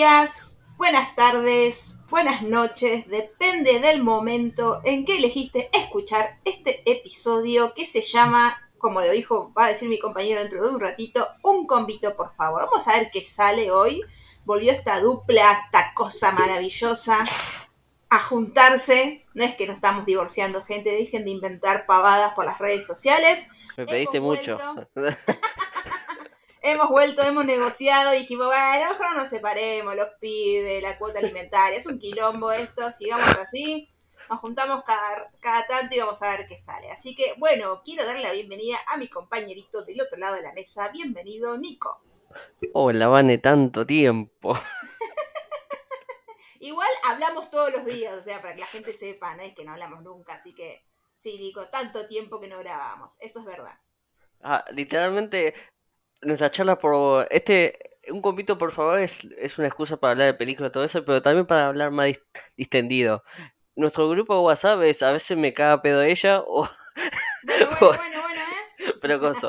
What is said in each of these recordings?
días, buenas tardes, buenas noches, depende del momento en que elegiste escuchar este episodio que se llama, como lo dijo, va a decir mi compañero dentro de un ratito, un convito por favor. Vamos a ver qué sale hoy. Volvió esta dupla, esta cosa maravillosa a juntarse. No es que nos estamos divorciando, gente, dejen de inventar pavadas por las redes sociales. Me pediste mucho. Hemos vuelto, hemos negociado dijimos, bueno, no nos separemos, los pibes, la cuota alimentaria, es un quilombo esto, sigamos así, nos juntamos cada, cada tanto y vamos a ver qué sale. Así que, bueno, quiero darle la bienvenida a mi compañerito del otro lado de la mesa. Bienvenido, Nico. Hola, Vane, tanto tiempo. Igual hablamos todos los días, o sea, para que la gente sepa, no es que no hablamos nunca, así que, sí, Nico, tanto tiempo que no grabamos, eso es verdad. Ah, literalmente, nuestra charla por... Este, un convito, por favor, es, es una excusa para hablar de películas y todo eso, pero también para hablar más dis- distendido. Nuestro grupo de WhatsApp es, a veces me caga pedo ella, o... Bueno, bueno, bueno, bueno, ¿eh? pero cosa.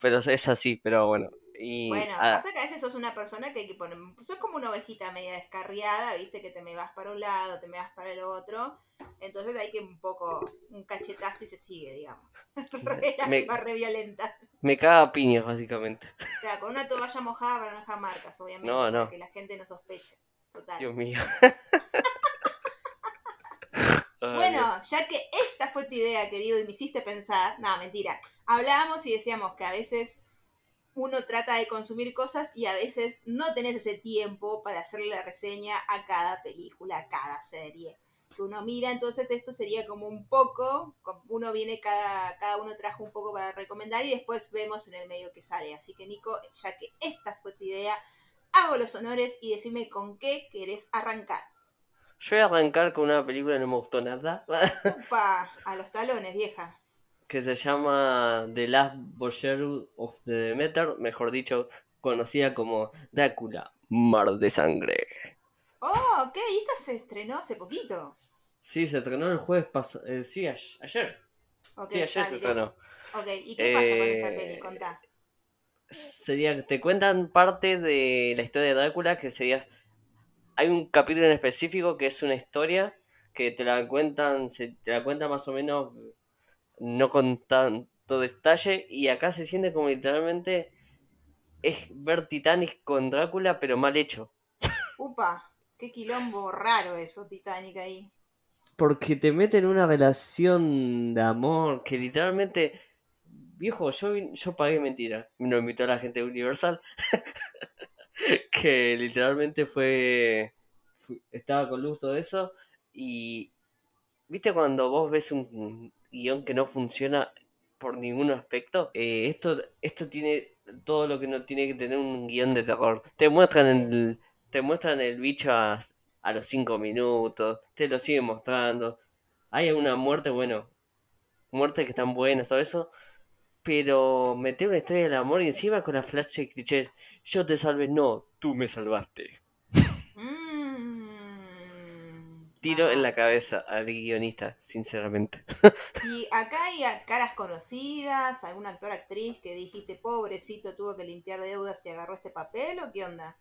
Pero es así, pero bueno. Y Bueno, ah, pasa que a veces sos una persona que hay que poner, sos como una ovejita media descarriada, viste, que te me vas para un lado, te me vas para el otro, entonces hay que un poco, un cachetazo y se sigue, digamos. re, Me- re violenta. me caga a piñas, básicamente. O sea, con una toalla mojada para no dejar marcas, obviamente, No, no. para que la gente no sospeche. Total. Dios mío. Bueno, ya que esta fue tu idea, querido, y me hiciste pensar, nada, mentira. Hablábamos y decíamos que a veces uno trata de consumir cosas y a veces no tenés ese tiempo para hacerle la reseña a cada película, a cada serie que uno mira. Entonces esto sería como un poco, uno viene, cada, cada uno trajo un poco para recomendar y después vemos en el medio que sale. Así que Nico, ya que esta fue tu idea, hago los honores y decime con qué querés arrancar. Yo voy a arrancar con una película que no me gustó nada. A los talones, vieja. Que se llama The Last Voyage of the Demeter, mejor dicho, conocida como Drácula, Mar de Sangre. Oh, ok, y esta se estrenó hace poquito. Sí, se estrenó el jueves pasado. sí, a- ayer. Ok, Sí, ayer se estrenó. Ok, ¿y qué pasa con esta Eh, peli? Contá. Sería que te cuentan parte de la historia de Drácula, que sería. Hay un capítulo en específico que es una historia que te la cuentan, se, te la cuenta más o menos, no con tanto detalle, y acá se siente como literalmente es ver Titanic con Drácula, pero mal hecho. Upa, qué quilombo raro eso, Titanic ahí. Porque te meten en una relación de amor que literalmente. Viejo, yo, yo pagué mentira. Me lo invitó la gente de Universal. que literalmente fue. fu- Estaba con luz todo eso. Y. ¿Viste cuando vos ves un guion que no funciona por ningún aspecto? Eh, esto, esto tiene todo lo que no tiene que tener un guion de terror. Te muestran el, te muestran el bicho a, a los 5 minutos, te lo siguen mostrando. Hay alguna muerte, bueno, muertes que están buenas, todo eso. Pero meter una historia del amor encima con la flash de cliché, yo te salvé, no, tú me salvaste. Mmm. Tiro en la cabeza al guionista, sinceramente. Y acá hay caras conocidas, algún actor, actriz que dijiste, pobrecito, tuvo que limpiar deudas y agarró este papel, ¿o qué onda?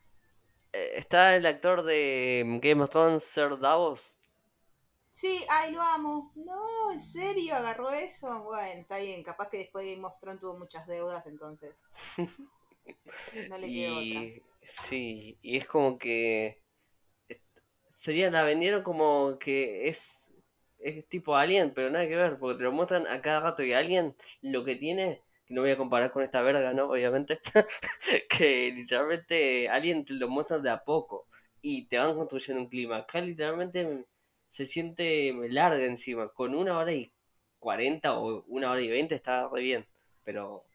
Eh, Está el actor de Game of Thrones, Sir Davos. Sí, ay, lo amo. No, ¿en serio agarró eso? Bueno, está bien, capaz que después de Game of Thrones tuvo muchas deudas, entonces. No le quedó otra. Y sí, y es como que sería la vendieron como que es es tipo Alien, pero nada que ver, porque te lo muestran a cada rato y Alien lo que tiene, que no voy a comparar con esta verga, ¿no? Obviamente, que literalmente Alien te lo muestran de a poco y te van construyendo un clima. Acá literalmente se siente larga encima, con una hora y cuarenta o una hora y veinte está re bien, pero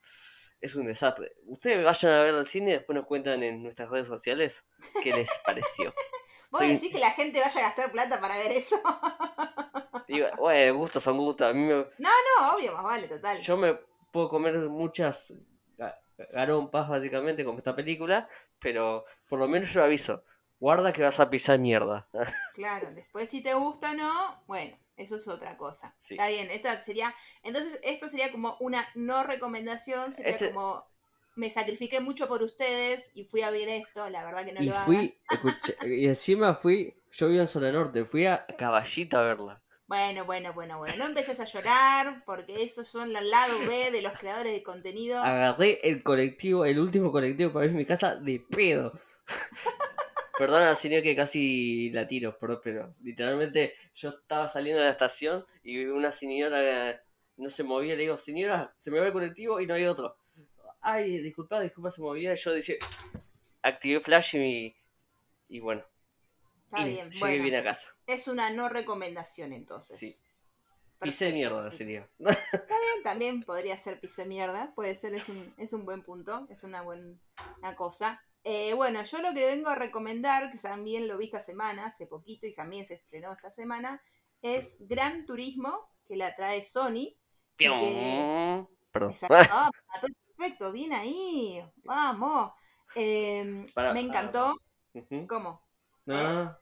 es un desastre. Ustedes vayan a ver al cine y después nos cuentan en nuestras redes sociales qué les pareció. ¿Vos soy- decís que la gente vaya a gastar plata para ver eso? Digo, bueno, gustos son gustos. A mí me, No, obvio, más vale, total. yo me puedo comer muchas ga- garompas básicamente con esta película, pero por lo menos yo aviso, guarda que vas a pisar mierda. Claro, después si te gusta o no, bueno, eso es otra cosa. Sí. Está bien, esta sería, entonces esto sería como una no recomendación, sería Este- como me sacrifiqué mucho por ustedes y fui a ver esto, la verdad que no y lo fui, escuché, y encima fui, yo vivo en Zona Norte, fui a Caballito a verla. Bueno, bueno, bueno, bueno. No empieces a llorar porque esos son el lado B de los creadores de contenido. Agarré el colectivo, el último colectivo para ir a mi casa de pedo. Perdona, señor, que casi la tiro, pero, pero literalmente yo estaba saliendo de la estación y una señora eh, no se movía. Le digo, señora, se me va el colectivo y no hay otro. Ay, disculpa, disculpa, se movía. Yo decía, activé Flash y, y bueno, Está y bien, llegué bueno. bien a casa. Es una no recomendación entonces. Sí. Perfecto. mierda sería. Está bien, también podría ser pise mierda, puede ser, es un, es un buen punto, es una buena cosa. Eh, bueno, yo lo que vengo a recomendar, que también lo vi esta semana, hace poquito, y también se estrenó esta semana, es Gran Turismo, que la trae Sony. Perdón. Exacto, perfecto, bien ahí, vamos. Eh, Para- me encantó. Ujú. ¿Cómo? No,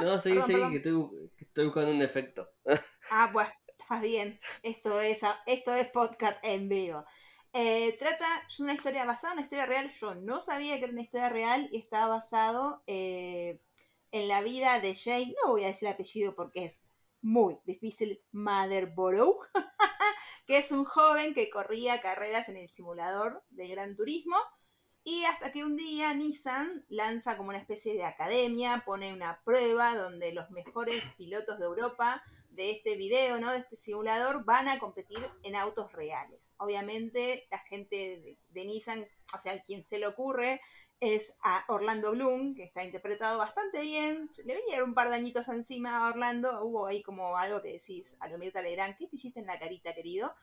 no, seguí, perdón, seguí, perdón. que estoy, que estoy buscando un efecto. Ah, bueno, está bien. Esto es, esto es podcast en vivo. Eh, trata, es una historia basada en una historia real. Yo no sabía que era una historia real y está basado eh, en la vida de Jane. No voy a decir el apellido porque es muy difícil. Motherborough, que es un joven que corría carreras en el simulador de Gran Turismo. Y hasta que un día Nissan lanza como una especie de academia, pone una prueba donde los mejores pilotos de Europa de este video, ¿no? De este simulador, van a competir en autos reales. Obviamente, la gente de, de Nissan, o sea, quien se le ocurre es a Orlando Bloom, que está interpretado bastante bien. Le vinieron un par de añitos encima a Orlando. Hubo ahí como algo que decís a lo Mirta Legrand, ¿qué te hiciste en la carita, querido?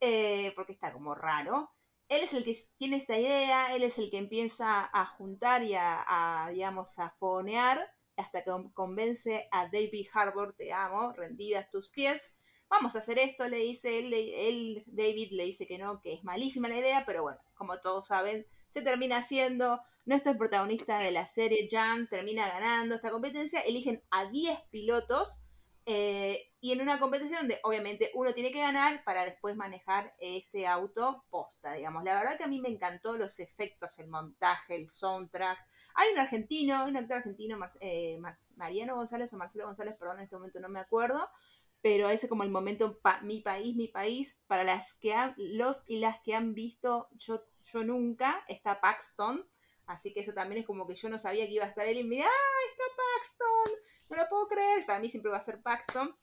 Eh, porque está como raro. Él es el que tiene esta idea, él es el que empieza a juntar y a, digamos, a fonear hasta que convence a David Harbour, te amo, rendida a tus pies. Vamos a hacer esto, le dice él, él, David le dice que no, que es malísima la idea, pero bueno, como todos saben, se termina haciendo. Nuestro protagonista de la serie, Jan, termina ganando esta competencia. Eligen a 10 pilotos eh, y en una competición donde obviamente uno tiene que ganar para después manejar este auto posta, digamos. La verdad que a mí me encantó los efectos, el montaje, el soundtrack. Hay un argentino, un actor argentino, Mar eh, Mar Mariano González o Marcelo González, perdón, en este momento no me acuerdo, pero ese como el momento pa mi país, mi país, para las que han, los y las que han visto yo, yo nunca, está Paxton, así que eso también es como que yo no sabía que iba a estar él y me ¡ah, está Paxton! No lo puedo creer, para mí siempre va a ser Paxton,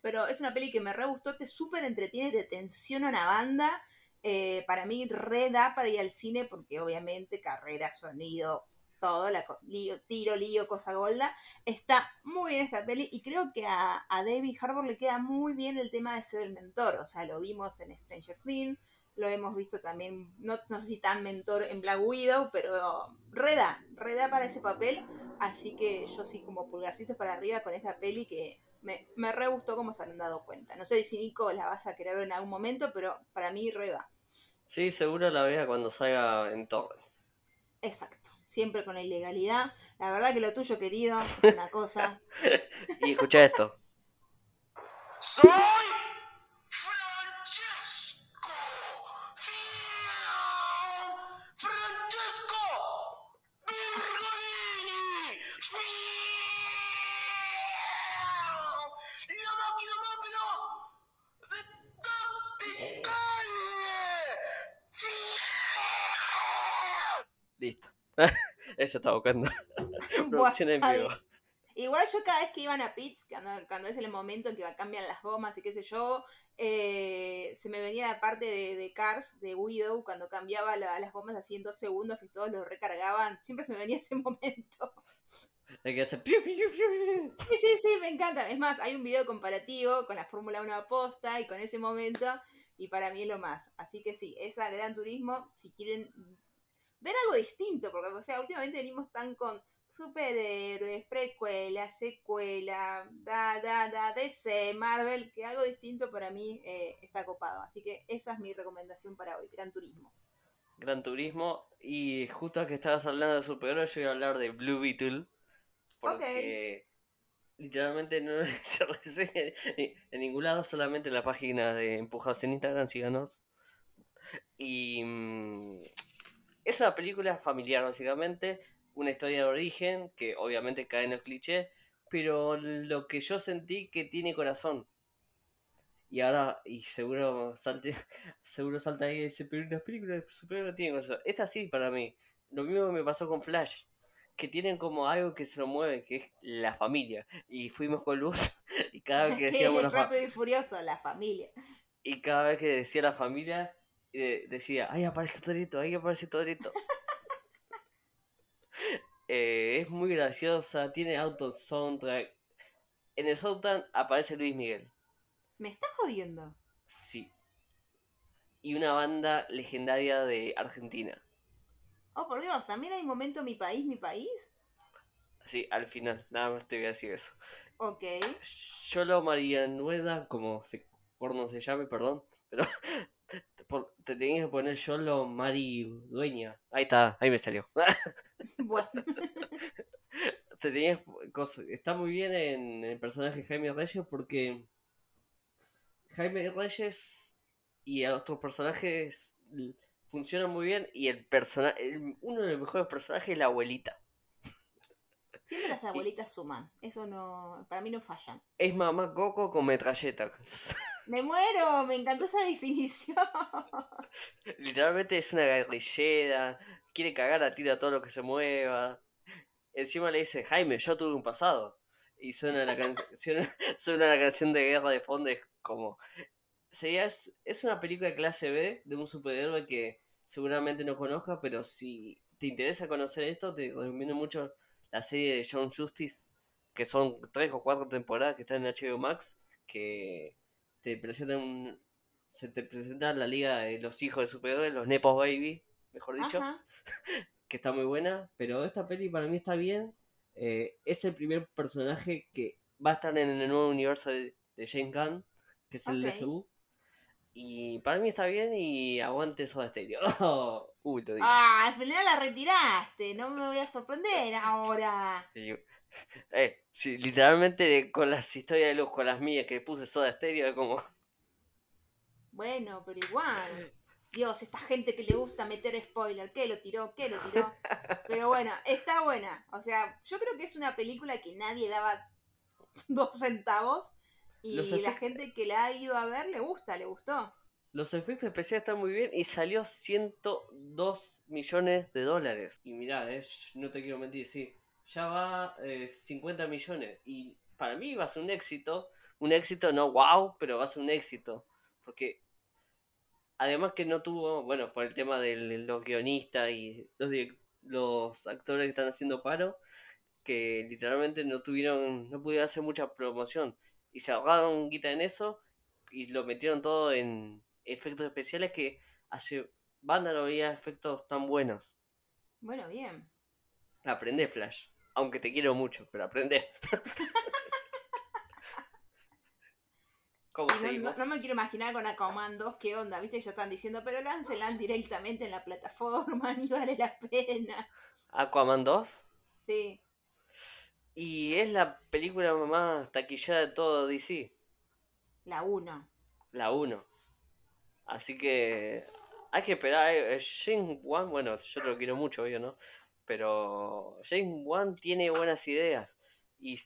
pero es una peli que me re gustó, te súper entretiene, te tensiona una banda, eh, para mí re da para ir al cine porque obviamente carrera, sonido, todo, la, lío, tiro, lío, cosa golda. Está muy bien esta peli y creo que a, a, David Harbour le queda muy bien el tema de ser el mentor. O sea, lo vimos en Stranger Things, lo hemos visto también, no, no sé si tan mentor en Black Widow, pero reda, reda para ese papel. Así que yo sí como pulgarcitos para arriba con esta peli que me, me re gustó como se han dado cuenta. No sé si Nico la vas a querer en algún momento, pero para mí re va. Sí, seguro la vea cuando salga en torrents. Exacto siempre con la ilegalidad. La verdad que lo tuyo, querido, es una cosa. y escucha esto. Soy Eso estaba buscando. Producción en vivo. Igual yo cada vez que iban a pits, cuando, cuando es el momento en que cambian las gomas y qué sé yo, eh, se me venía la parte de, de, Cars, de Widow, cuando cambiaba la, las gomas así en dos segundos, que todos lo recargaban. Siempre se me venía ese momento. Hay que piu, sí, sí, sí, me encanta. Es más, hay un video comparativo con la Fórmula 1 aposta y con ese momento, y para mí es lo más. Así que sí, esa Gran Turismo, si quieren ver algo distinto, porque, o sea, últimamente venimos tan con superhéroes, precuela, secuela, da, da, da, DC, Marvel, que algo distinto para mí eh, está copado. Así que esa es mi recomendación para hoy, Gran Turismo. Gran Turismo, y justo que estabas hablando de superhéroes, yo voy a hablar de Blue Beetle, porque okay. literalmente no se reseña en ningún lado, solamente en la página de Empujados en Instagram, síganos. Y... es una película familiar, básicamente. Una historia de origen, que obviamente cae en el cliché. Pero lo que yo sentí que tiene corazón. Y ahora, y seguro salte, seguro salta ahí y dice, pero las películas de superhéroes no tienen corazón. Esta sí para mí. Lo mismo me pasó con Flash. Que tienen como algo que se lo mueve, que es la familia. Y fuimos con luz. Y cada vez que decíamos Rápido y furioso, la familia. Y cada vez que decía la familia, eh, decía, ahí aparece Torito, ahí aparece Torito. Eh, es muy graciosa, tiene auto soundtrack. En el soundtrack aparece Luis Miguel. ¿Me estás jodiendo? Sí. Y una banda legendaria de Argentina. Oh, por Dios, ¿también hay momento mi país, mi país? Sí, al final, nada más te voy a decir eso. Ok. Yolo Marianueda, como se, por no se llame, perdón, pero te, tenías que poner Yolo Mari Dueña. Ahí está, ahí me salió. Bueno, te tenías está muy bien en el personaje Jaime Reyes porque Jaime Reyes y a otros personajes funcionan muy bien y el personaje uno de los mejores personajes es la abuelita siempre las abuelitas suman. Eso no, para mí no fallan. es mamá Coco con metralleta Me muero, me encantó esa definición. literalmente es una guerrillera quiere cagar a tiro a todo lo que se mueva encima le dice Jaime yo tuve un pasado y suena la canción suena la canción de guerra de fondo es como sería es, una película clase B de un superhéroe que seguramente no conozcas pero si te interesa conocer esto te recomiendo mucho la serie de John Justice que son tres o cuatro temporadas que están en HBO Max que te presentan un- se te presenta la liga de los hijos de superhéroes los Nepos Baby mejor dicho Ajá. que está muy buena, pero esta peli para mí está bien. Eh, es el primer personaje que va a estar en el nuevo universo de, de James Gunn, que es el Ok. DCU. Y para mí está bien y aguante Soda Stereo. Uy, lo dije. Ah, al final la retiraste. No me voy a sorprender ahora. Eh, sí, literalmente con las historias de luz, con las mías que puse Soda Stereo, es como... Bueno, pero igual. Dios, esta gente que le gusta meter spoiler, ¿qué lo tiró? ¿Qué lo tiró? Pero bueno, está buena. O sea, yo creo que es una película que nadie daba dos centavos. Y la gente que la ha ido a ver le gusta, le gustó. Los efectos especiales están muy bien y salió 102 millones de dólares. Y mirá, eh, no te quiero mentir, sí, ya va eh, 50 millones. Y para mí va a ser un éxito. Un éxito no wow, pero va a ser un éxito. Porque además que no tuvo, bueno, por el tema de los guionistas y los, los actores que están haciendo paro, que literalmente no tuvieron, no pudieron hacer mucha promoción. Y se ahorraron guita en eso y lo metieron todo en efectos especiales que hace banda no veía efectos tan buenos. Bueno, bien. Aprende Flash. Aunque te quiero mucho, pero aprende. ¿Cómo no, no- no me quiero imaginar con Aquaman 2 qué onda, viste, ya están diciendo, pero láncelan directamente en la plataforma, ni vale la pena. Aquaman 2. Sí. Y es la película más taquillada de todo DC. La 1. La 1. Así que hay que esperar. eh, James Wan, bueno, yo te lo quiero mucho, obvio, ¿no? Pero James Wan tiene buenas ideas. Y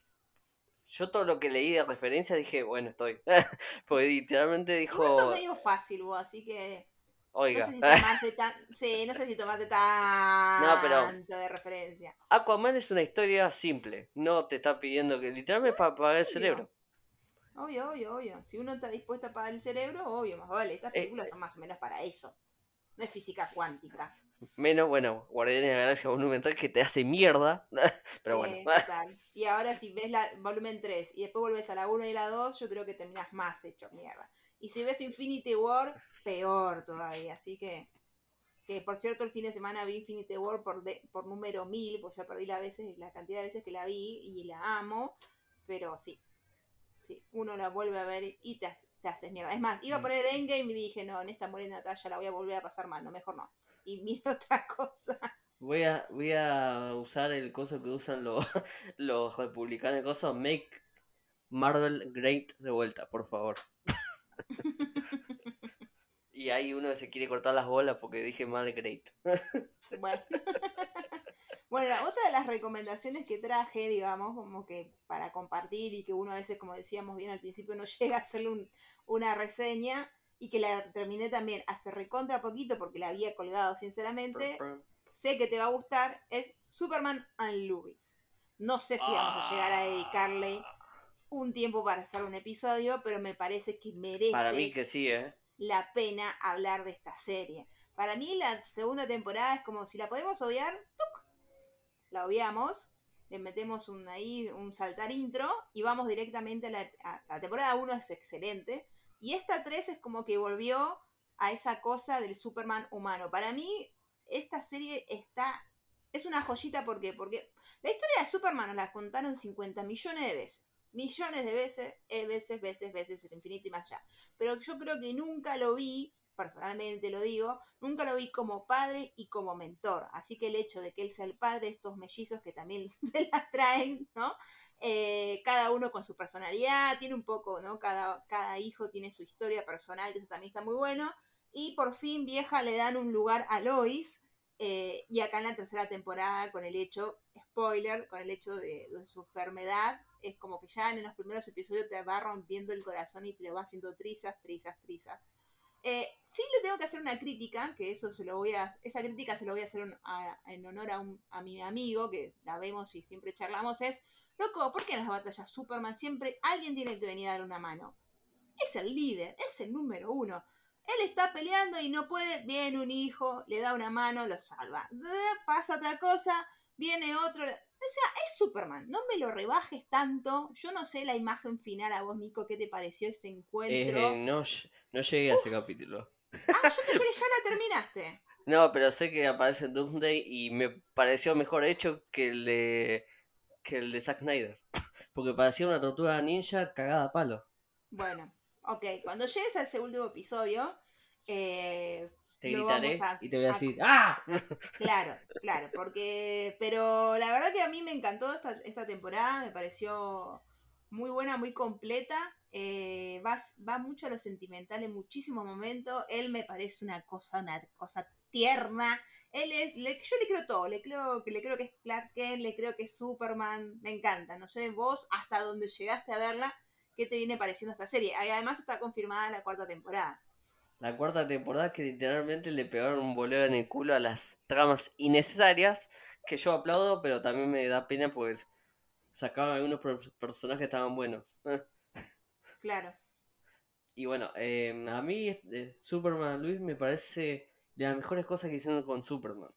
yo todo lo que leí de referencia dije, bueno, estoy. Porque literalmente dijo, Igual sos medio fácil vos, así que no oiga, sé si tomaste tan, sí, no sé si tomaste tanto pero- de referencia. Aquaman es una historia simple. No te está pidiendo que literalmente para apagar el cerebro. Obvio, obvio, obvio. Si uno está dispuesto a pagar el cerebro, obvio, más vale. Estas Eh, películas son más o menos para eso. No es física cuántica. Menos, bueno, Guardianes de la Galaxia Monumental que te hace mierda. Pero Sí, bueno. total. Y ahora si ves la volumen 3 y después volvés a la 1 y la 2, yo creo que terminas más hecho mierda. Y si ves Infinity War, peor todavía. Así que, que por cierto, el fin de semana vi Infinity War por, de- por número 1000, pues ya perdí la, veces, la cantidad de veces que la vi y la amo. Pero sí, sí, uno la vuelve a ver y te, te haces mierda. Es más, iba a poner Endgame y dije, no, en esta muere Natalia la voy a volver a pasar mal, no, mejor no. Y mira otra cosa. Voy a, voy a usar el coso que usan los, los republicanos, el coso Make Marvel Great de vuelta, por favor. Y hay uno que se quiere cortar las bolas porque dije mal Great. Bueno. bueno, la otra de las recomendaciones que traje, digamos, como que para compartir y que uno a veces, como decíamos bien al principio, no llega a hacerle un- una reseña y que la terminé también hace recontra poquito porque la había colgado sinceramente, sé que te va a gustar, es Superman and Lewis. No sé si vamos a llegar a dedicarle un tiempo para hacer un episodio, pero me parece que merece Para mí que sí, ¿eh? la pena hablar de esta serie. Para mí la segunda temporada es como si la podemos obviar, ¡tuc! la obviamos, le metemos un ahí un saltar intro y vamos directamente a la, a- la temporada 1 es excelente y esta 3 es como que volvió a esa cosa del Superman humano. Para mí esta serie está es una joyita ¿por qué? porque la historia de Superman nos la contaron 50 millones de veces. Millones de veces, eh, veces, veces, veces, el infinito y más allá pero yo creo que nunca lo vi, personalmente lo digo, nunca lo vi como padre y como mentor. Así que el hecho de que él sea el padre de estos mellizos que también se las traen, ¿no? Eh, cada uno con su personalidad, tiene un poco, ¿no? Cada, cada hijo tiene su historia personal, que eso también está muy bueno. Y por fin, vieja, le dan un lugar a Lois. eh, y acá en la tercera temporada, con el hecho, spoiler, con el hecho de, su enfermedad, es como que ya en los primeros episodios te va rompiendo el corazón y te lo va haciendo trizas, trizas, trizas. Eh, sí le tengo que hacer una crítica, que eso se lo voy a, esa crítica se lo voy a hacer un- en honor a, un- a mi amigo, que la vemos y siempre charlamos, es, loco, ¿por qué en las batallas Superman siempre alguien tiene que venir a dar una mano? Es el líder, es el número uno. Él está peleando y no puede, viene un hijo, le da una mano, lo salva. Pasa otra cosa, viene otro. O sea, es Superman, no me lo rebajes tanto. Yo no sé la imagen final a vos, Nico, ¿qué te pareció ese encuentro? Eh, no, ll- no llegué a ese capítulo. Ah, yo pensé que ya la terminaste. No, pero sé que aparece Doomsday y me pareció mejor hecho que el de que el de Zack Snyder. Porque parecía una tortuga ninja cagada a palo. Bueno, ok, cuando llegues a ese último episodio, eh, Te gritaré a- y te voy a a- decir ¡Ah! Claro, claro, porque. Pero la verdad que a mí me encantó esta, esta temporada, me pareció muy buena, muy completa. eh, va, va mucho a lo sentimental en muchísimos momentos. Él me parece una cosa, una cosa tierna. Él es, le- yo le creo todo, le creo que le creo que es Clark Kent, le creo que es Superman, me encanta. No sé vos hasta dónde llegaste a verla, qué te viene pareciendo esta serie. Y Además está confirmada la cuarta temporada. La cuarta temporada que literalmente le pegaron un boleo en el culo a las tramas innecesarias, que yo aplaudo, pero también me da pena porque sacaron algunos per- personajes que estaban buenos. Claro. Y bueno, eh, a mí eh, Superman Luis me parece de las mejores cosas que hicieron con Superman.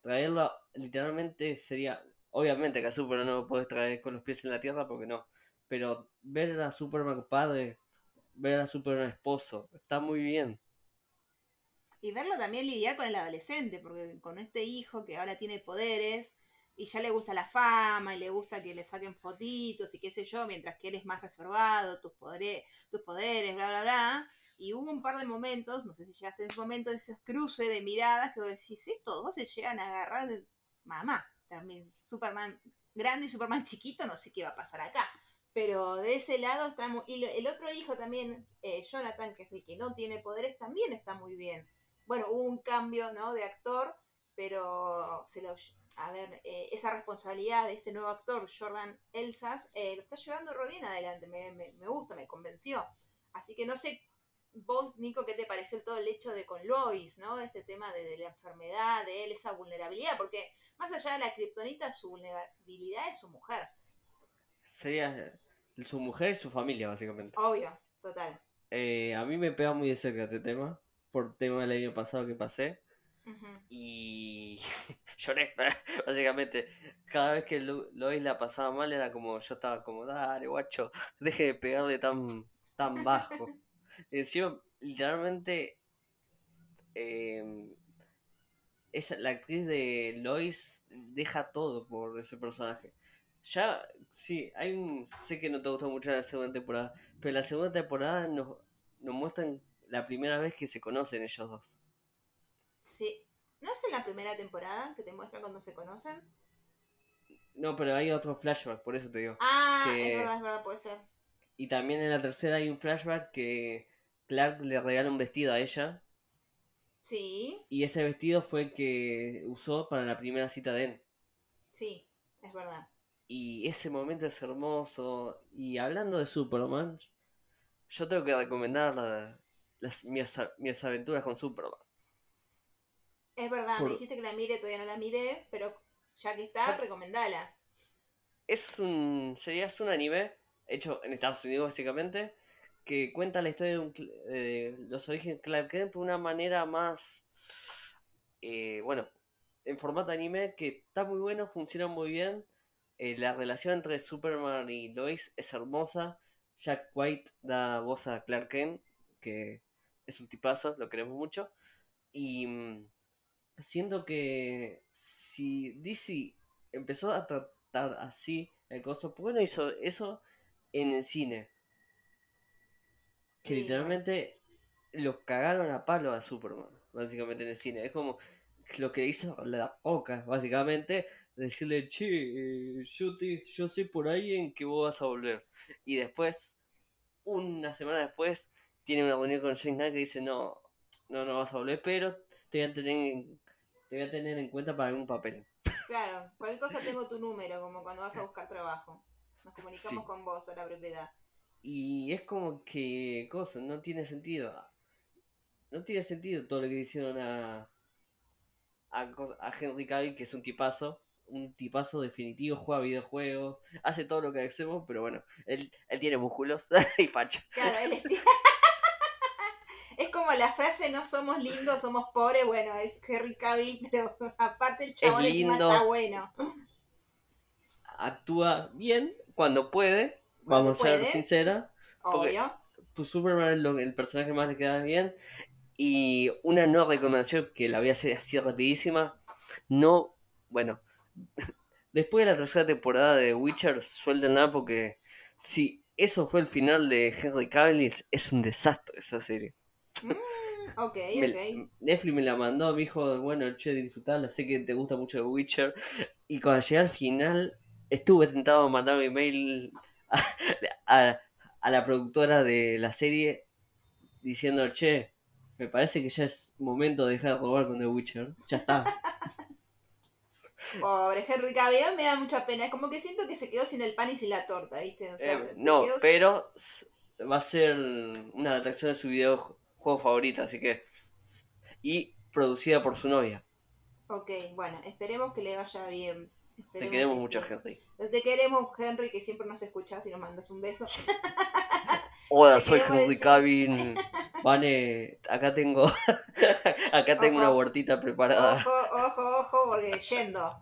Traerlo literalmente sería, obviamente que a Superman no lo puedes traer con los pies en la tierra porque no, pero ver a Superman padre, ver a Superman esposo, está muy bien. Y verlo también lidiar con el adolescente, porque con este hijo que ahora tiene poderes y ya le gusta la fama y le gusta que le saquen fotitos y qué sé yo, mientras que él es más reservado, tus poderes, tus poderes, bla, bla, bla. Y hubo un par de momentos, no sé si llegaste en ese momento, esos cruces de miradas que vos decís, estos dos se llegan a agarrar, de- mamá, también Superman grande y Superman chiquito, no sé qué va a pasar acá. Pero de ese lado estamos. Y el otro hijo también, eh, Jonathan, que es que no tiene poderes, también está muy bien bueno, hubo un cambio, ¿no? De actor, pero se lo, a ver, eh, esa responsabilidad de este nuevo actor, Jordan Elsas, eh, lo está llevando re bien adelante, me, me gusta, me convenció. Así que no sé, vos, Nico, ¿qué te pareció todo el hecho de con Lois, ¿no? Este tema de, de la enfermedad, de él, esa vulnerabilidad, porque más allá de la kriptonita, su vulnerabilidad es su mujer, Sería su mujer y su familia, básicamente. obvio, total. Eh, a mí me pega muy de cerca este tema, por tema del año pasado que pasé. Y lloré, básicamente. Cada vez que Lo- Lois la pasaba mal era como, yo estaba como, dale, guacho, deje de pegarle tan, tan bajo. Encima, literalmente, eh, esa, la actriz de Lois deja todo por ese personaje. Ya, sí, hay un, sé que no te gustó mucho la segunda temporada, pero la segunda temporada nos, nos muestran la primera vez que se conocen ellos dos. Sí. ¿No es en la primera temporada que te muestran cuando se conocen? No, pero hay otro flashback, por eso te digo. Ah, Que- es verdad, es verdad, puede ser. Y también en la tercera hay un flashback que Clark le regala un vestido a ella Sí, Y ese vestido fue el que usó para la primera cita de él. sí, es verdad. Y ese momento es hermoso. Y hablando de Superman, yo tengo que recomendar la- las, mis, mis aventuras con Superman. Es verdad, Por- me dijiste que la mire, todavía no la miré, pero ya que está, recomendala. Es un, sería, es un anime hecho en Estados Unidos básicamente, que cuenta la historia de, un cl- de los orígenes de Clark Kent de una manera más, eh, bueno, en formato anime que está muy bueno, funciona muy bien. Eh, la relación entre Superman y Lois es hermosa. Jack White da voz a Clark Kent, que es un tipazo, lo queremos mucho. Y mm, siento que si DC empezó a tratar así el coso, ¿por qué no hizo eso en el cine? Que Sí, literalmente los cagaron a palo a Superman, básicamente en el cine. Es como lo que hizo la Oca, básicamente, decirle, che, eh, yo, te, yo sé por ahí en que vos vas a volver. Y después, una semana después, tiene una reunión con Shane Knight que dice, no, no, no vas a volver, pero te voy a tener en, te voy a tener en cuenta para algún papel. Claro, cualquier cosa tengo tu número, como cuando vas a buscar trabajo. Nos comunicamos Sí. con vos a la brevedad. Y es como que, cosa, no tiene sentido. No tiene sentido todo lo que hicieron a, a, a Henry Cavill, que es un tipazo. Un tipazo definitivo, juega videojuegos, hace todo lo que hacemos, pero bueno, él, él tiene músculos y facha. Claro, él es... es como la frase no somos lindos, somos pobres. Bueno, es Henry Cavill, pero aparte el chabón encima lindo. está bueno. Actúa bien cuando puede, Cuando vamos a ser sincera. Porque- Obvio. pues Superman es lo- el personaje más le queda bien. Y una nueva recomendación que la voy a hacer así rapidísima. No, bueno, después de la tercera temporada de Witcher, suéltenla porque si eso fue el final de Henry Cavill, es un desastre esa serie. Mm, ok, Me- ok. Netflix me la mandó, me dijo, bueno, che, disfrutarla, sé que te gusta mucho The Witcher. Y cuando llegué al final, estuve tentado de mandar un email a, a- a la productora de la serie diciendo, che, me parece que ya es momento de dejar de robar con The Witcher. Ya está. Pobre Henry Cavill, me da mucha pena. Es como que siento que se quedó sin el pan y sin la torta, ¿viste? O sea, Eh, se- se no, quedó- pero va a ser una adaptación de su videojuego favorito, así que... Y producida por su novia. Ok, bueno, esperemos que le vaya bien. Te queremos que mucho. Henry. Te queremos, Henry, que siempre nos escuchas y nos mandas un beso. Hola, soy Henry Cavill. Vane, acá tengo acá tengo una huertita preparada. Ojo, ojo, ojo, porque yendo.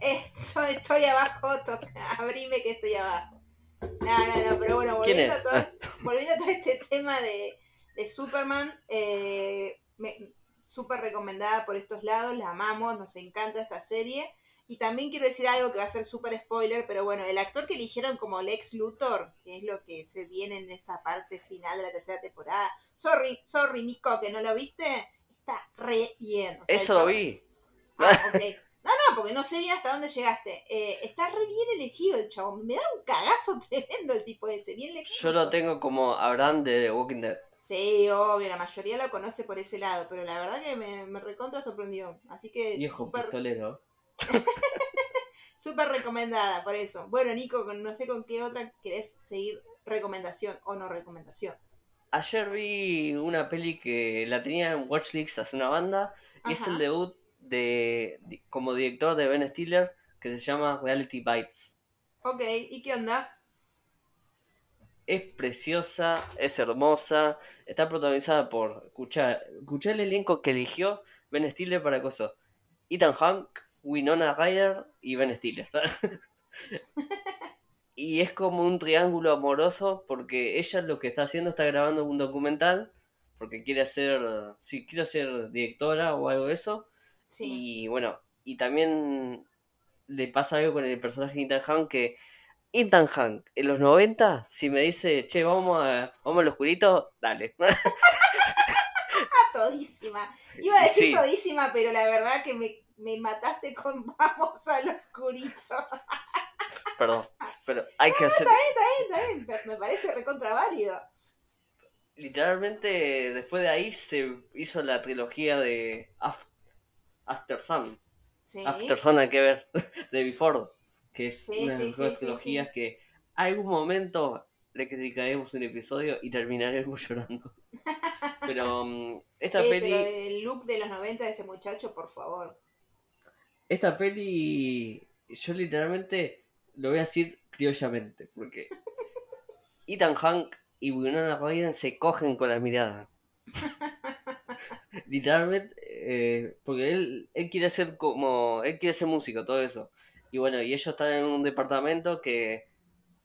Estoy, estoy abajo, to- abrime que estoy abajo. No, no, no, pero bueno, ¿Quién volviendo, a todo, volviendo a todo este tema de, de Superman, eh, súper recomendada por estos lados, la amamos, nos encanta esta serie. Y también quiero decir algo que va a ser súper spoiler, pero bueno, el actor que eligieron como Lex Luthor, que es lo que se viene en esa parte final de la tercera temporada. Sorry, sorry Nico, que no lo viste, está re bien. o sea, el Eso lo vi. Ah. No, no, porque no sé bien hasta dónde llegaste. Eh, está re bien elegido el chabón. Me da un cagazo tremendo el tipo ese. Bien elegido. Yo lo tengo como Abraham de The Walking Dead. Sí, obvio, la mayoría lo conoce por ese lado, pero la verdad que me, me recontra sorprendió. Así que Viejo súper pistolero. súper recomendada, por eso. Bueno, Nico, no sé con qué otra querés seguir recomendación o no recomendación. Ayer vi una peli que la tenía en Watchlist hace una banda y es el debut de, como director de Ben Stiller que se llama Reality Bites. Ok, ¿y qué onda? Es preciosa, es hermosa, está protagonizada por, escuchá, escuchá el elenco que eligió Ben Stiller para coso. Ethan Hawke, Winona Ryder y Ben Stiller. y es como un triángulo amoroso porque ella lo que está haciendo está grabando un documental porque quiere ser, sí, quiere ser directora o algo de eso. Sí. Y bueno, y también le pasa algo con el personaje de Ethan Hunt que Ethan Hunt en los 90, si me dice, che, vamos a, vamos al oscurito, dale. Todísima. Iba a decir Sí. todísima, pero la verdad que me, me mataste con vamos al oscurito. Perdón, pero hay que hacer... Está bien, está bien, pero me parece recontra válido. literalmente después de ahí se hizo la trilogía de Af- After Sun. Sí. After Sun hay que ver, de Before, que es Sí, una de las mejores sí, sí, trilogías que algún momento le criticaremos un episodio y terminaremos llorando. Pero mm, esta Eh, peli, pero el look de los 90 de ese muchacho, por favor. Esta peli, yo literalmente lo voy a decir criollamente, porque Ethan Hank y Winona Ryder se cogen con la mirada. Literalmente, eh, porque él, él quiere ser como, él quiere ser músico, todo eso. Y bueno, y ellos están en un departamento que,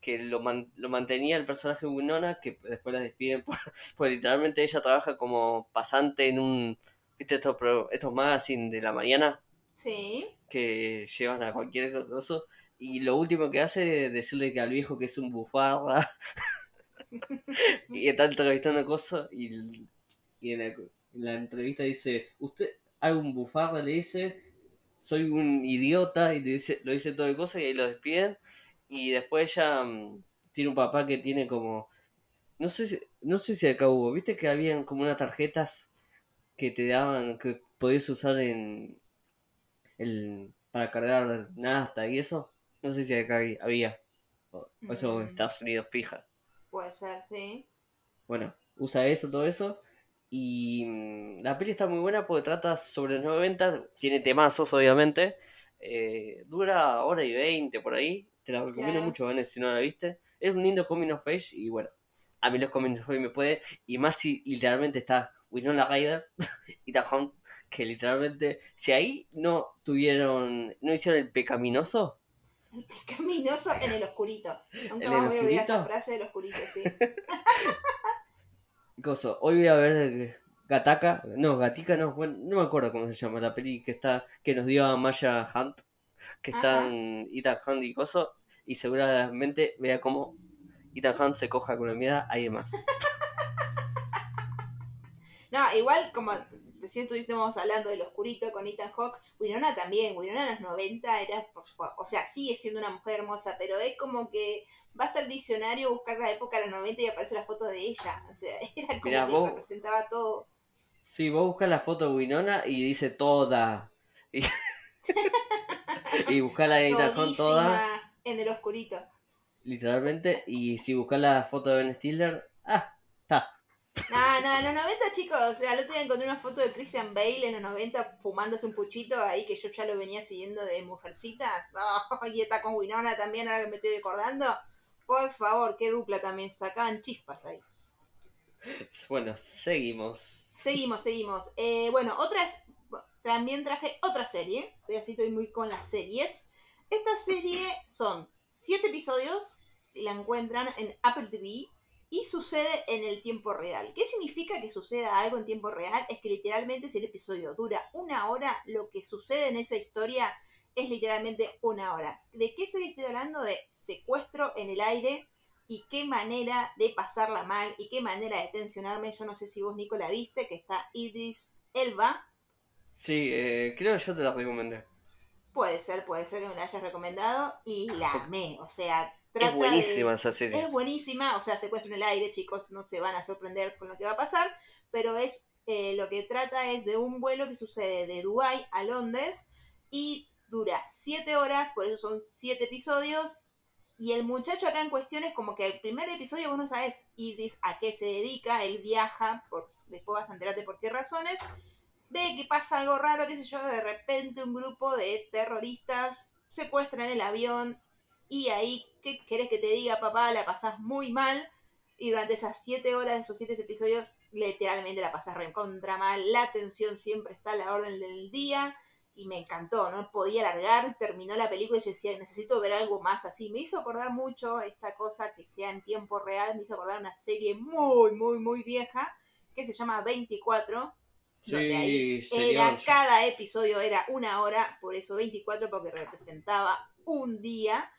que lo, man- lo mantenía el personaje de Winona, que después la despiden por, porque literalmente ella trabaja como pasante en un, viste estos, estos magazines de la mañana Sí. que llevan a cualquier cosa. Y lo último que hace es decirle que al viejo que es un bufarra. y está entrevistando cosas y, y en, la, en la entrevista dice, usted, hay un bufarra, le dice, soy un idiota, y le dice, lo dice todo de cosas y ahí lo despiden. Y después ella mm, tiene un papá que tiene como... No sé si, no sé si acá hubo, viste que habían como unas tarjetas que te daban, que podías usar en, el, para cargar Nasta y eso. No sé si acá había. O o eso en Mm. Estados Unidos fija. Puede ser, sí. Bueno, usa eso, todo eso. Y mm, la peli está muy buena porque trata sobre los 90. Tiene temazos, obviamente. eh, dura hora y 20 por ahí. Te la recomiendo mucho, Vanessa, si no la viste. Es un lindo coming of age y bueno. A mí los coming of age me puede. Y más si literalmente está Winona Ryder y Tajón. Que literalmente, si ahí no tuvieron, no hicieron el pecaminoso, El pecaminoso en el oscurito. Nunca ¿En más voy a olvidar esa frase del oscurito, sí. Coso, hoy voy a ver eh, Gataca, no, Gatica no, bueno, no me acuerdo cómo se llama la peli que está, que nos dio a Maya Hunt, que están Ethan Hunt y Coso, y seguramente vea cómo Ethan Hunt se coja con la mirada a alguien más. No, igual como recién estuvimos hablando del oscurito con Ethan Hawke, Winona también, Winona en los 90 era, o sea, sigue siendo una mujer hermosa, pero es como que vas al diccionario a buscar la época de los 90 y aparece la foto de ella, o sea, era como Mirá, que vos- representaba todo. Sí, vos buscas la foto de Winona y dice toda. Y, y buscás la de Ethan toda, en el oscurito. literalmente, y si buscas la foto de Ben Stiller, ah, está. No, no, en los 90, chicos, o sea, el otro día encontré una foto de Christian Bale en los 90 fumándose un puchito ahí que yo ya lo venía siguiendo de Mujercitas. No, y está con Winona también, ahora que me estoy recordando. Por favor, qué dupla también, sacaban chispas ahí. Bueno, seguimos. Seguimos, seguimos. Eh, bueno, otras, también traje otra serie. Estoy así, estoy muy con las series. Esta serie son siete episodios, y la encuentran en Apple TV y sucede en el tiempo real. ¿Qué significa que suceda algo en tiempo real? Es que literalmente si el episodio dura una hora, lo que sucede en esa historia es literalmente una hora. ¿De qué serie estoy hablando? De secuestro en el aire y qué manera de pasarla mal y qué manera de tensionarme. Yo no sé si vos, Nico, la viste, que está Idris Elba. Sí, eh, creo que yo te la recomendé. Puede ser, puede ser que me la hayas recomendado y la amé. O sea, Es buenísima de... esa serie. Es buenísima, o sea, secuestro en el aire, chicos, no se van a sorprender con lo que va a pasar, pero es eh, lo que trata es de un vuelo que sucede de Dubái a Londres y dura siete horas, por eso son siete episodios. Y el muchacho acá en cuestión es como que el primer episodio vos no sabes Idris a qué se dedica, él viaja, por, después vas a enterarte por qué razones, ve que pasa algo raro, qué sé yo, de repente un grupo de terroristas secuestran el avión y ahí, ¿qué querés que te diga, papá? La pasás muy mal y durante esas siete horas esos siete episodios literalmente la pasás recontra mal, la tensión siempre está a la orden del día y me encantó, no podía largar, terminó la película y yo decía, necesito ver algo más así. Me hizo acordar mucho esta cosa que sea en tiempo real, me hizo acordar una serie muy, muy, muy vieja que se llama 24. donde ahí Sí, era, cada episodio era una hora, por eso 24, porque representaba un día.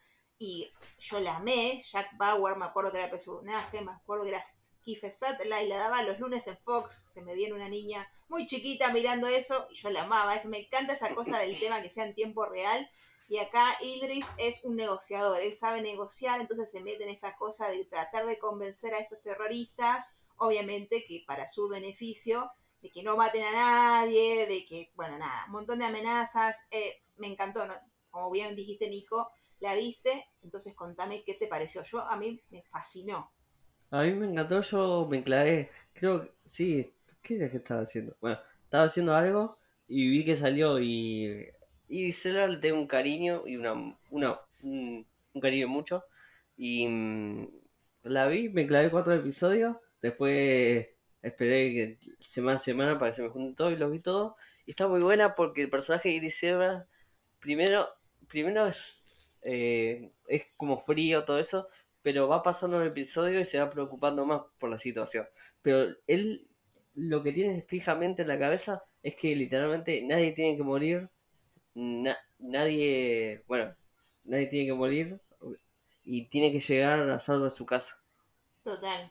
Y yo la amé, Jack Bauer, me acuerdo que era personaje, me acuerdo que era Kiefer Sutherland, y la daba los lunes en Fox, se me viene una niña muy chiquita mirando eso, y yo la amaba, eso me encanta esa cosa del tema que sea en tiempo real. Y acá Idris es un negociador, él sabe negociar, entonces se mete en esta cosa de tratar de convencer a estos terroristas obviamente que para su beneficio, de que no maten a nadie, de que, bueno, nada, un montón de amenazas. Eh, me encantó, ¿no? como bien dijiste, Nico, la viste, entonces contame qué te pareció. Yo, a mí me fascinó. A mí me encantó, yo me clavé, creo que sí, ¿qué era que estaba haciendo? Bueno, estaba haciendo algo y vi que salió y, y Celular le tengo un cariño y una, una un, cariño mucho y mm, la vi, me clavé cuatro episodios, después esperé que semana a semana para que se me junten todos y los vi todos y está muy buena porque el personaje de Iris primero, primero es, eh, es como frío todo eso, pero va pasando el episodio y se va preocupando más por la situación. Pero él lo que tiene fijamente en la cabeza es que literalmente nadie tiene que morir, na- nadie, bueno, nadie tiene que morir y tiene que llegar a salvo a su casa. Total.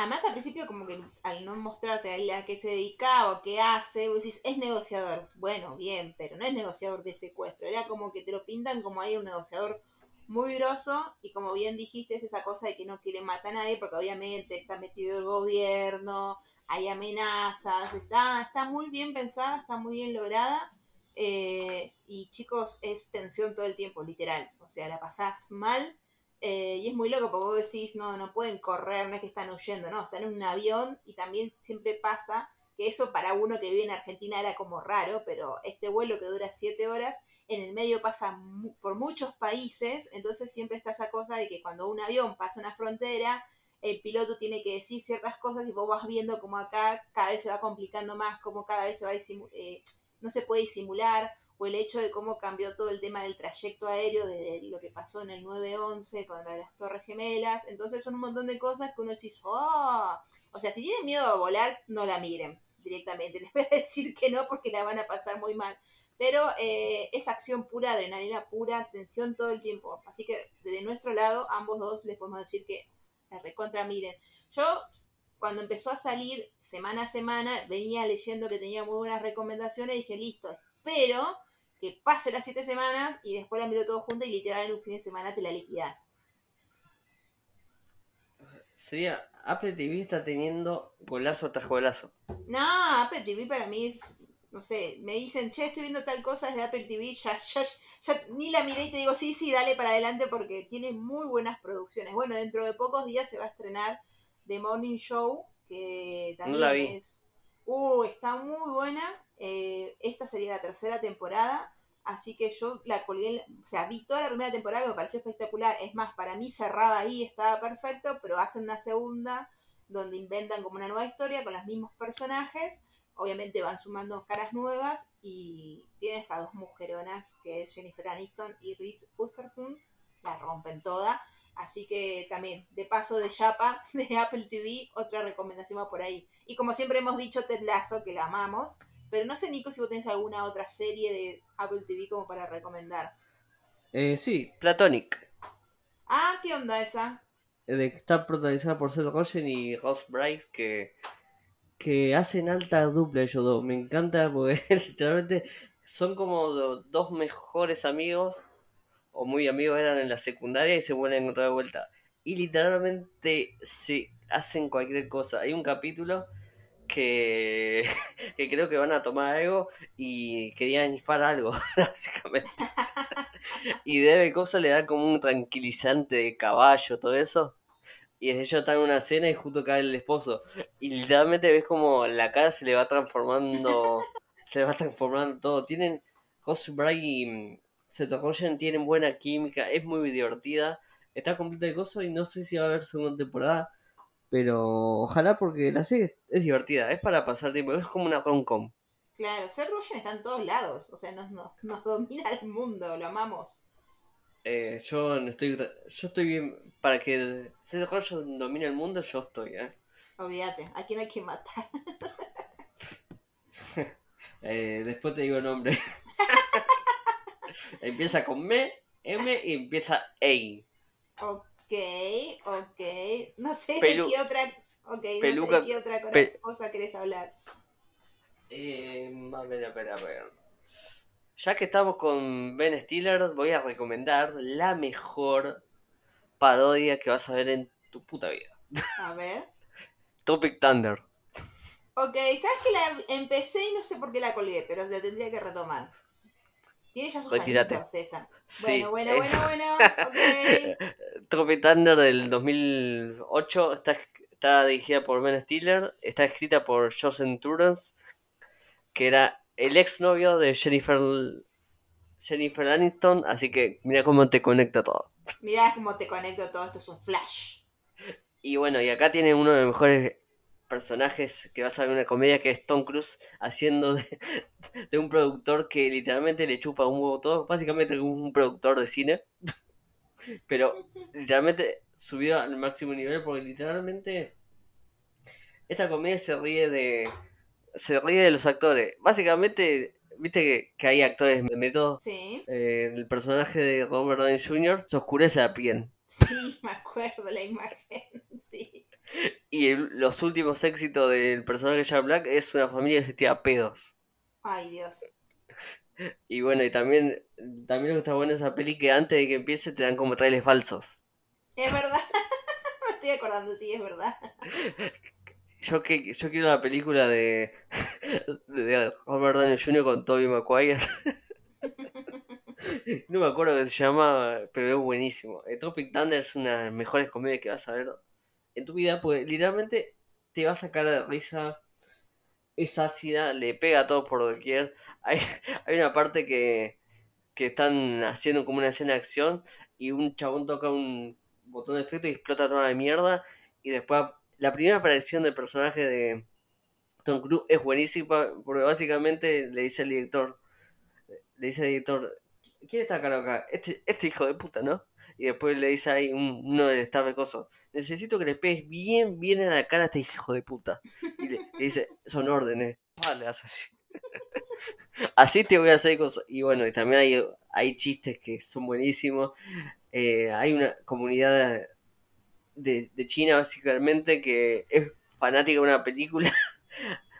Además, al principio, como que al no mostrarte a qué se dedicaba o qué hace, vos es negociador. Bueno, bien, pero no es negociador de secuestro. Era como que te lo pintan como ahí un negociador muy grosso y como bien dijiste, es esa cosa de que no quiere matar a nadie porque obviamente está metido el gobierno, hay amenazas, está, está muy bien pensada, está muy bien lograda. eh, y chicos, es tensión todo el tiempo, literal. O sea, la pasás mal eh, y es muy loco porque vos decís, no, no pueden correr, no es que están huyendo, no, están en un avión y también siempre pasa que eso para uno que vive en Argentina era como raro, pero este vuelo que dura siete horas, en el medio pasa mu- por muchos países, entonces siempre está esa cosa de que cuando un avión pasa una frontera, el piloto tiene que decir ciertas cosas y vos vas viendo como acá cada vez se va complicando más, como cada vez se va eh, no se puede disimular, o el hecho de cómo cambió todo el tema del trayecto aéreo, de lo que pasó en el 9-11 con las Torres Gemelas. Entonces son un montón de cosas que uno dice, oh, o sea, si tienen miedo a volar, no la miren directamente. Les voy a decir que no porque la van a pasar muy mal. Pero eh, es acción pura, adrenalina pura, tensión todo el tiempo. Así que desde nuestro lado, ambos dos les podemos decir que la recontra miren. Yo, cuando empezó a salir semana a semana, venía leyendo que tenía muy buenas recomendaciones y dije, listo, espero que pase las siete semanas y después la miro todo junto y literal en un fin de semana te la liquidás. Sería, Apple TV está teniendo golazo tras golazo. No, Apple TV para mí es, no sé, me dicen, che, estoy viendo tal cosa de Apple TV, ya, ya, ya ni la miré y te digo, sí, sí, dale para adelante porque tiene muy buenas producciones. Bueno, dentro de pocos días se va a estrenar The Morning Show, que también la vi. es... Uh, está muy buena. Eh, esta sería la tercera temporada. Así que yo la colgué, o sea, vi toda la primera temporada que me pareció espectacular. Es más, para mí cerraba ahí, estaba perfecto, pero hacen una segunda donde inventan como una nueva historia con los mismos personajes. Obviamente van sumando caras nuevas y tiene estas dos mujeronas que es Jennifer Aniston y Reese Witherspoon. La rompen toda. Así que también, de paso de Chapa, de Apple TV, otra recomendación por ahí. Y como siempre hemos dicho, Ted Lasso, que la amamos. Pero no sé, Nico, si vos tenés alguna otra serie de Apple TV como para recomendar. Eh, sí, Platonic. Ah, ¿qué onda esa? eh, de que está protagonizada por Seth Rogen y Ross Bright que, que hacen alta dupla ellos dos. Me encanta porque literalmente son como dos mejores amigos o muy amigos eran en la secundaria y se vuelven a encontrar de vuelta. Y literalmente se hacen cualquier cosa. Hay un capítulo que, que creo que van a tomar algo y querían infar algo, básicamente. Y debe cosa le da como un tranquilizante de caballo, todo eso. Y ellos están en una cena y justo cae el esposo. Y literalmente ves como la cara se le va transformando. se le va transformando todo. Tienen. José Bright y Seth Rogen tienen buena química. Es muy divertida. Está completa de cosas y no sé si va a haber segunda temporada. Pero ojalá porque la serie es divertida. Es para pasar tiempo. Es como una rom-com. Claro, Seth Rogen está en todos lados. O sea, nos, nos, nos domina el mundo, lo amamos. Eh, yo estoy. Yo estoy bien. Para que Seth Rogen domine el mundo, yo estoy, ¿eh? Olvídate, a quién hay que matar. Eh, después te digo el nombre. empieza con M, M y empieza A. Ok, ok. No sé Pelu- de qué otra. Ok, peluca- no sé de qué otra pe- cosa querés hablar. Eh, a ver, a ver, a ver. Ya que estamos con Ben Stiller, voy a recomendar la mejor parodia que vas a ver en tu puta vida. A ver. Tropic Thunder. Ok, ¿sabes que la empecé y no sé por qué la colgué, pero la tendría que retomar? Tiene ya sus Retírate. añitos esa. Sí, Bueno, bueno, bueno, bueno, ok. Tropic Thunder del 2008 está, está dirigida por Ben Stiller, está escrita por Joseph Turans, que era el exnovio de Jennifer Jennifer Aniston, así que mira cómo te conecta todo. Mirá cómo te conecto todo, esto es un flash. Y bueno, y acá tiene uno de los mejores personajes que vas a ver en una comedia que es Tom Cruise haciendo de, de un productor que literalmente le chupa un huevo todo, básicamente un productor de cine, pero literalmente subido al máximo nivel porque literalmente esta comedia se ríe de se ríe de los actores. Básicamente, viste que, que hay actores de método. Sí, Eh, el personaje de Robert Downey Jr. se oscurece la piel. sí, me acuerdo la imagen. Sí. Y el- los últimos éxitos del personaje de Jack Black es una familia que se tira pedos. Ay, Dios. Y bueno, y también, también lo que está bueno de esa peli que antes de que empiece te dan como trailers falsos. Es verdad. me estoy acordando, sí, es verdad. Yo que yo quiero la película de, de Robert Downey Jr. con Tobey Maguire. No me acuerdo qué se llama, pero es buenísimo. Eh, Tropic Thunder es una de las mejores comedias que vas a ver en tu vida, porque literalmente te va a sacar de risa. Es ácida, le pega a todo por doquier. Hay, hay una parte que, que están haciendo como una escena de acción y un chabón toca un botón de efecto y explota toda la mierda. Y después, la primera aparición del personaje de Tom Cruise es buenísima porque básicamente le dice al director, le dice al director, ¿quién está acá acá? Este, este hijo de puta, ¿no? Y después le dice ahí un- uno del staff de coso, necesito que le pegues bien, bien en la cara a este hijo de puta. Y le, le dice, son órdenes. Pa, le hace así. Así te voy a hacer cosas. Y bueno, y también hay, hay chistes que son buenísimos. Eh, hay una comunidad de, de China, básicamente, que es fanática de una película.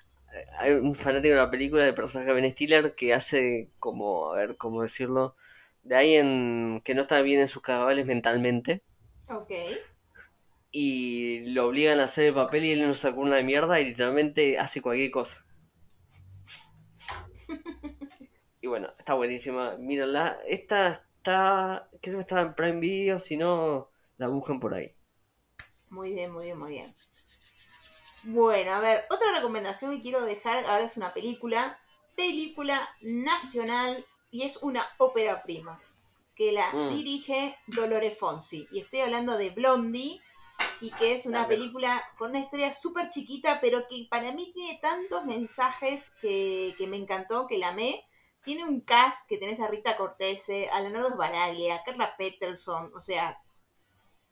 hay un fanático de una película de personaje Ben Stiller que hace como, a ver, cómo decirlo, de alguien que no está bien en sus cabales mentalmente. Ok. Y lo obligan a hacer el papel y él no sacó una de mierda y literalmente hace cualquier cosa. Y bueno, está buenísima, mírenla. Esta está, creo que está en Prime Video, si no, la buscan por ahí. Muy bien, muy bien, muy bien. Bueno, a ver, otra recomendación que quiero dejar ahora es una película, película nacional y es una ópera prima, que la Mm. dirige Dolores Fonsi. Y estoy hablando de Blondie y que es una mejor. película con una historia súper chiquita, pero que para mí tiene tantos mensajes que, que me encantó, que la amé. Tiene un cast que tenés a Rita Cortese, a Leonardo Sbaraglia, a Carla Peterson, o sea,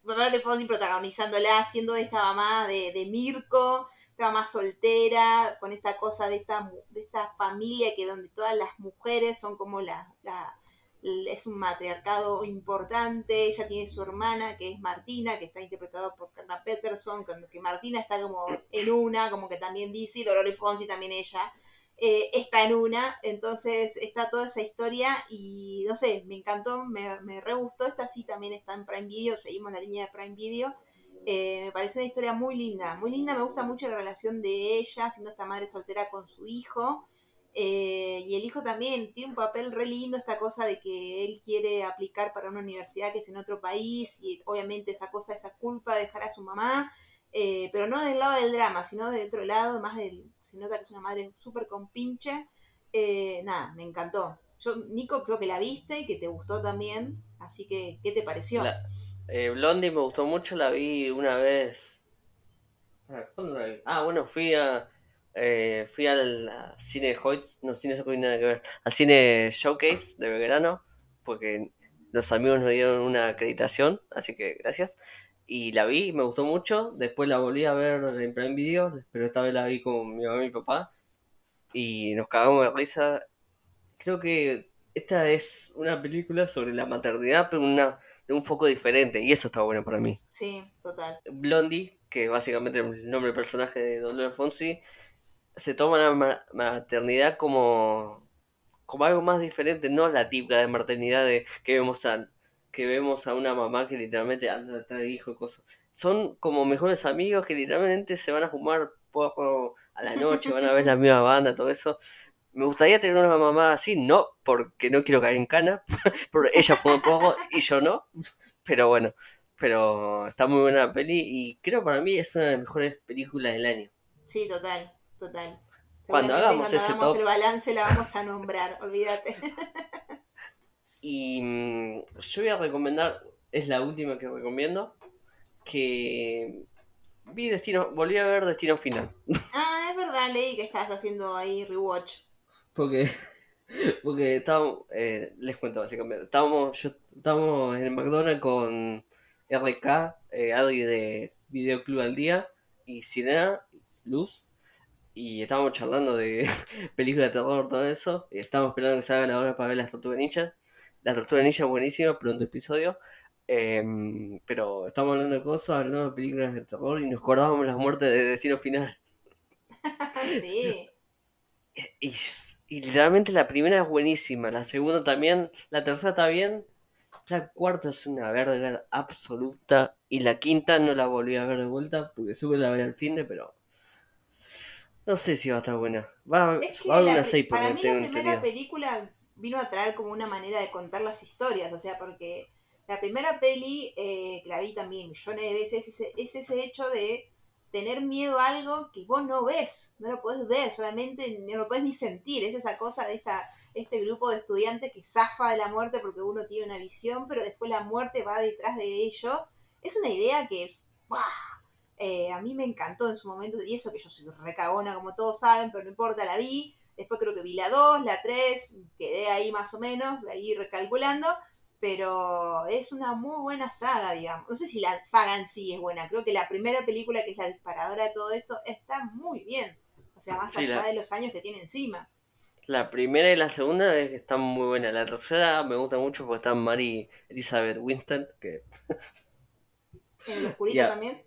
Dolores Fonsi protagonizándola, siendo esta mamá de, de Mirko, esta mamá soltera, con esta cosa de esta, de esta familia que donde todas las mujeres son como la, la- es un matriarcado importante, ella tiene su hermana que es Martina, que está interpretada por Carla Peterson, que Martina está como en una, como que también dice, y Dolores Fonsi también ella, eh, está en una, entonces está toda esa historia y no sé, me encantó, me, me re gustó, esta sí también está en Prime Video, seguimos la línea de Prime Video, Eh, me parece una historia muy linda, muy linda, me gusta mucho la relación de ella, siendo esta madre soltera con su hijo, eh, y el hijo también tiene un papel re lindo, esta cosa de que él quiere aplicar para una universidad que es en otro país, y obviamente esa cosa, esa culpa de dejar a su mamá, pero no del lado del drama, sino de otro lado, más del, se nota que es una madre súper compinche. Eh, nada, me encantó. Yo, Nico, creo que la viste y que te gustó también, así que, ¿qué te pareció? Eh, Blondie me gustó mucho, la vi una vez. Ah, bueno, fui a. eh, fui al cine Hoyts, no, cine Hoyts nada que ver, al cine Showcase de Belgrano, porque los amigos nos dieron una acreditación, así que gracias. Y la vi, me gustó mucho. Después la volví a ver en Prime Video, pero esta vez la vi con mi mamá y mi papá. Y nos cagamos de risa. Creo que esta es una película sobre la maternidad, pero una, de un foco diferente, y eso está bueno para mí. Sí, total. Blondie, que es básicamente el nombre del personaje de Dolores Fonsi, se toma la ma- maternidad como, como algo más diferente, no la típica de maternidad de que vemos a que vemos a una mamá que literalmente anda atrás de hijo y cosas, son como mejores amigos que literalmente se van a fumar poco a la noche, van a ver la misma banda, todo eso. Me gustaría tener una mamá así, no porque no quiero caer en cana, porque ella fuma poco y yo no, pero bueno, pero está muy buena la peli y creo para mí es una de las mejores películas del año. Sí, total, total. Cuando hagamos cuando ese hagamos top- el balance la vamos a nombrar, olvídate. Y mm, yo voy a recomendar, es la última que recomiendo, que vi Destino, volví a ver Destino Final. ah, es verdad, leí que estás haciendo ahí rewatch. Porque, porque estábamos, eh, les cuento básicamente, estábamos, yo, estábamos en el McDonald's con RK, eh, Adri de Videoclub al Día, y Sirena, Luz, y estábamos charlando de películas de terror, todo eso, y estábamos esperando que salga la hora para ver las Tortugas Ninja. La Tortuga Ninja es buenísima, pronto episodio. em, pero estamos hablando de cosas, hablando de películas de terror y nos acordábamos las muertes de Destino Final. sí, Y, y literalmente la primera es buenísima, la segunda también, la tercera está bien, la cuarta es una verga absoluta y la quinta no la volví a ver de vuelta porque supe la ver al fin de, pero no sé si va a estar buena. Va, es va a haber una pri- 6 por para mí la primera película vino a traer como una manera de contar las historias, o sea, porque la primera peli, eh, que la vi también millones de veces, es ese, es ese hecho de tener miedo a algo que vos no ves, no lo podés ver, solamente no lo podés ni sentir, es esa cosa de esta, este grupo de estudiantes que zafa de la muerte porque uno tiene una visión, pero después la muerte va detrás de ellos. Es una idea que es, ¡guau! Eh, a mí me encantó en su momento, y eso que yo soy recagona como todos saben, pero no importa, la vi, después creo que vi la 2, la 3, quedé ahí más o menos, ahí recalculando, pero es una muy buena saga, digamos. No sé si la saga en sí es buena, creo que la primera película, que es la disparadora de todo esto, está muy bien. O sea, más Sí, allá la- de los años que tiene encima. La primera y la segunda es que están muy buenas. La tercera me gusta mucho porque está Mary Elizabeth Winston, que... En el oscurito también.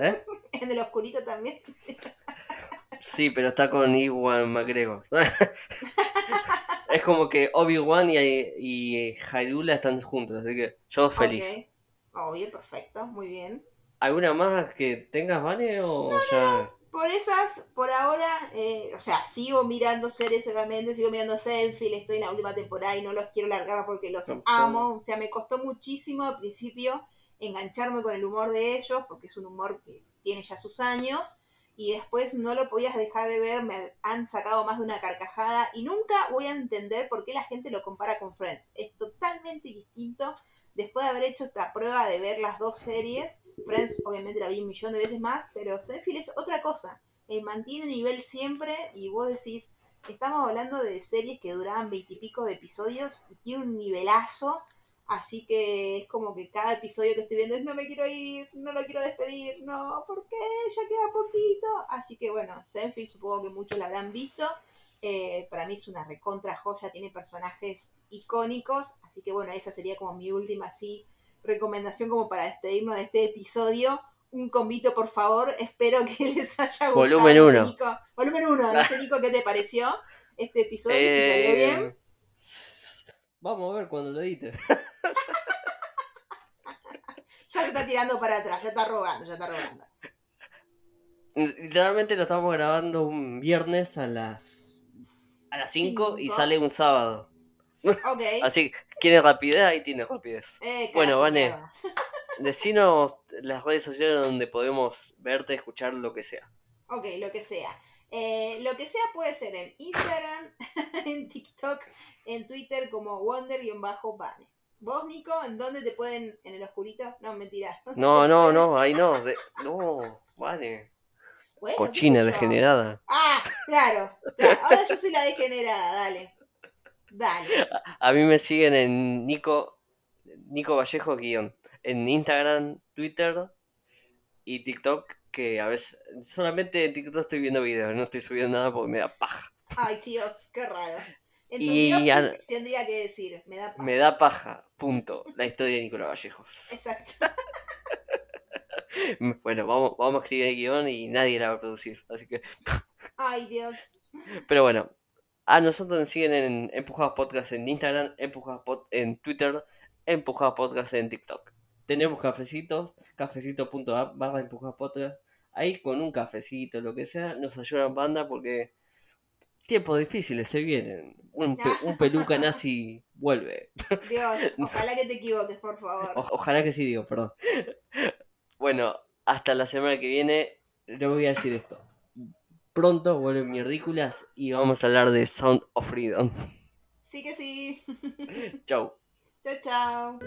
¿eh? En el oscurito también. Sí, pero está con Iwan McGregor. es como que Obi-Wan y, y Hyrule están juntos, así que yo feliz. Ok. Obvio, perfecto, muy bien. ¿Alguna más que tengas, Vane? O ya. Por esas, por ahora, eh, o sea, sigo mirando series obviamente, sigo mirando Seinfeld, estoy en la última temporada y no los quiero largar porque los No, amo. O sea, me costó muchísimo al principio engancharme con el humor de ellos, porque es un humor que tiene ya sus años, y después no lo podías dejar de ver, me han sacado más de una carcajada, y nunca voy a entender por qué la gente lo compara con Friends. Es totalmente distinto. Después de haber hecho esta prueba de ver las dos series, Friends obviamente la vi un millón de veces más, pero Seinfeld es otra cosa. Eh, mantiene nivel siempre y vos decís, estamos hablando de series que duraban veintipico de episodios y tiene un nivelazo, así que es como que cada episodio que estoy viendo es no me quiero ir, no lo quiero despedir, no, ¿por qué? Ya queda poquito. Así que bueno, Seinfeld supongo que muchos la habrán visto. Eh, para mí es una recontra joya, tiene personajes icónicos, así que bueno, esa sería como mi última así recomendación como para despedirnos de este episodio. Un convito, por favor, espero que les haya gustado. Volumen No sé, uno. Nico- volumen 1, no sé, Nico, ¿qué te pareció este episodio? si Eh, bien. Vamos a ver cuando lo edite. Ya se está tirando para atrás, ya está rogando, ya está rogando. Literalmente lo estamos grabando un viernes a las a las 5 y sale un sábado. Ok. Así que quiere rapidez, ahí tiene rapidez. Eh, Bueno, Vane. Decinos las redes sociales donde podemos verte, escuchar lo que sea. Ok, lo que sea. Eh, lo que sea puede ser en Instagram, en TikTok, en Twitter como Wonder-Bane. ¿Vos, Nico, en dónde te pueden, en el oscurito? No, mentira. No, no, no, ahí no. de- no, vale. Bueno, Cochina degenerada. Ah, claro, claro. Ahora yo soy la degenerada, dale. Dale. A mí me siguen en Nico, Nico Vallejo guion. En Instagram, Twitter y TikTok, que a veces solamente en TikTok estoy viendo videos, no estoy subiendo nada porque me da paja. Ay, Dios, qué raro. Y tendría que decir, me da paja. Me da paja, punto. La historia de Nicolás Vallejos. Exacto. Bueno, vamos, vamos a escribir el guion y nadie la va a producir. Así que, Ay, Dios. pero bueno, a nosotros nos siguen en Empujados Podcast en Instagram, Empujados Pod en Twitter, Empujados Podcast en TikTok. Tenemos cafecitos, cafecito.app barra empujar podcast. Ahí con un cafecito, lo que sea, nos ayudan banda porque tiempos difíciles se vienen. Un, pe- un peluca nazi vuelve. Dios, ojalá que te equivoques, por favor. O- ojalá que sí digo, perdón. Bueno, hasta la semana que viene le voy a decir esto. Pronto vuelven mierdículas y vamos a hablar de Sound of Freedom. Sí que sí. Chau. Tchau, tchau.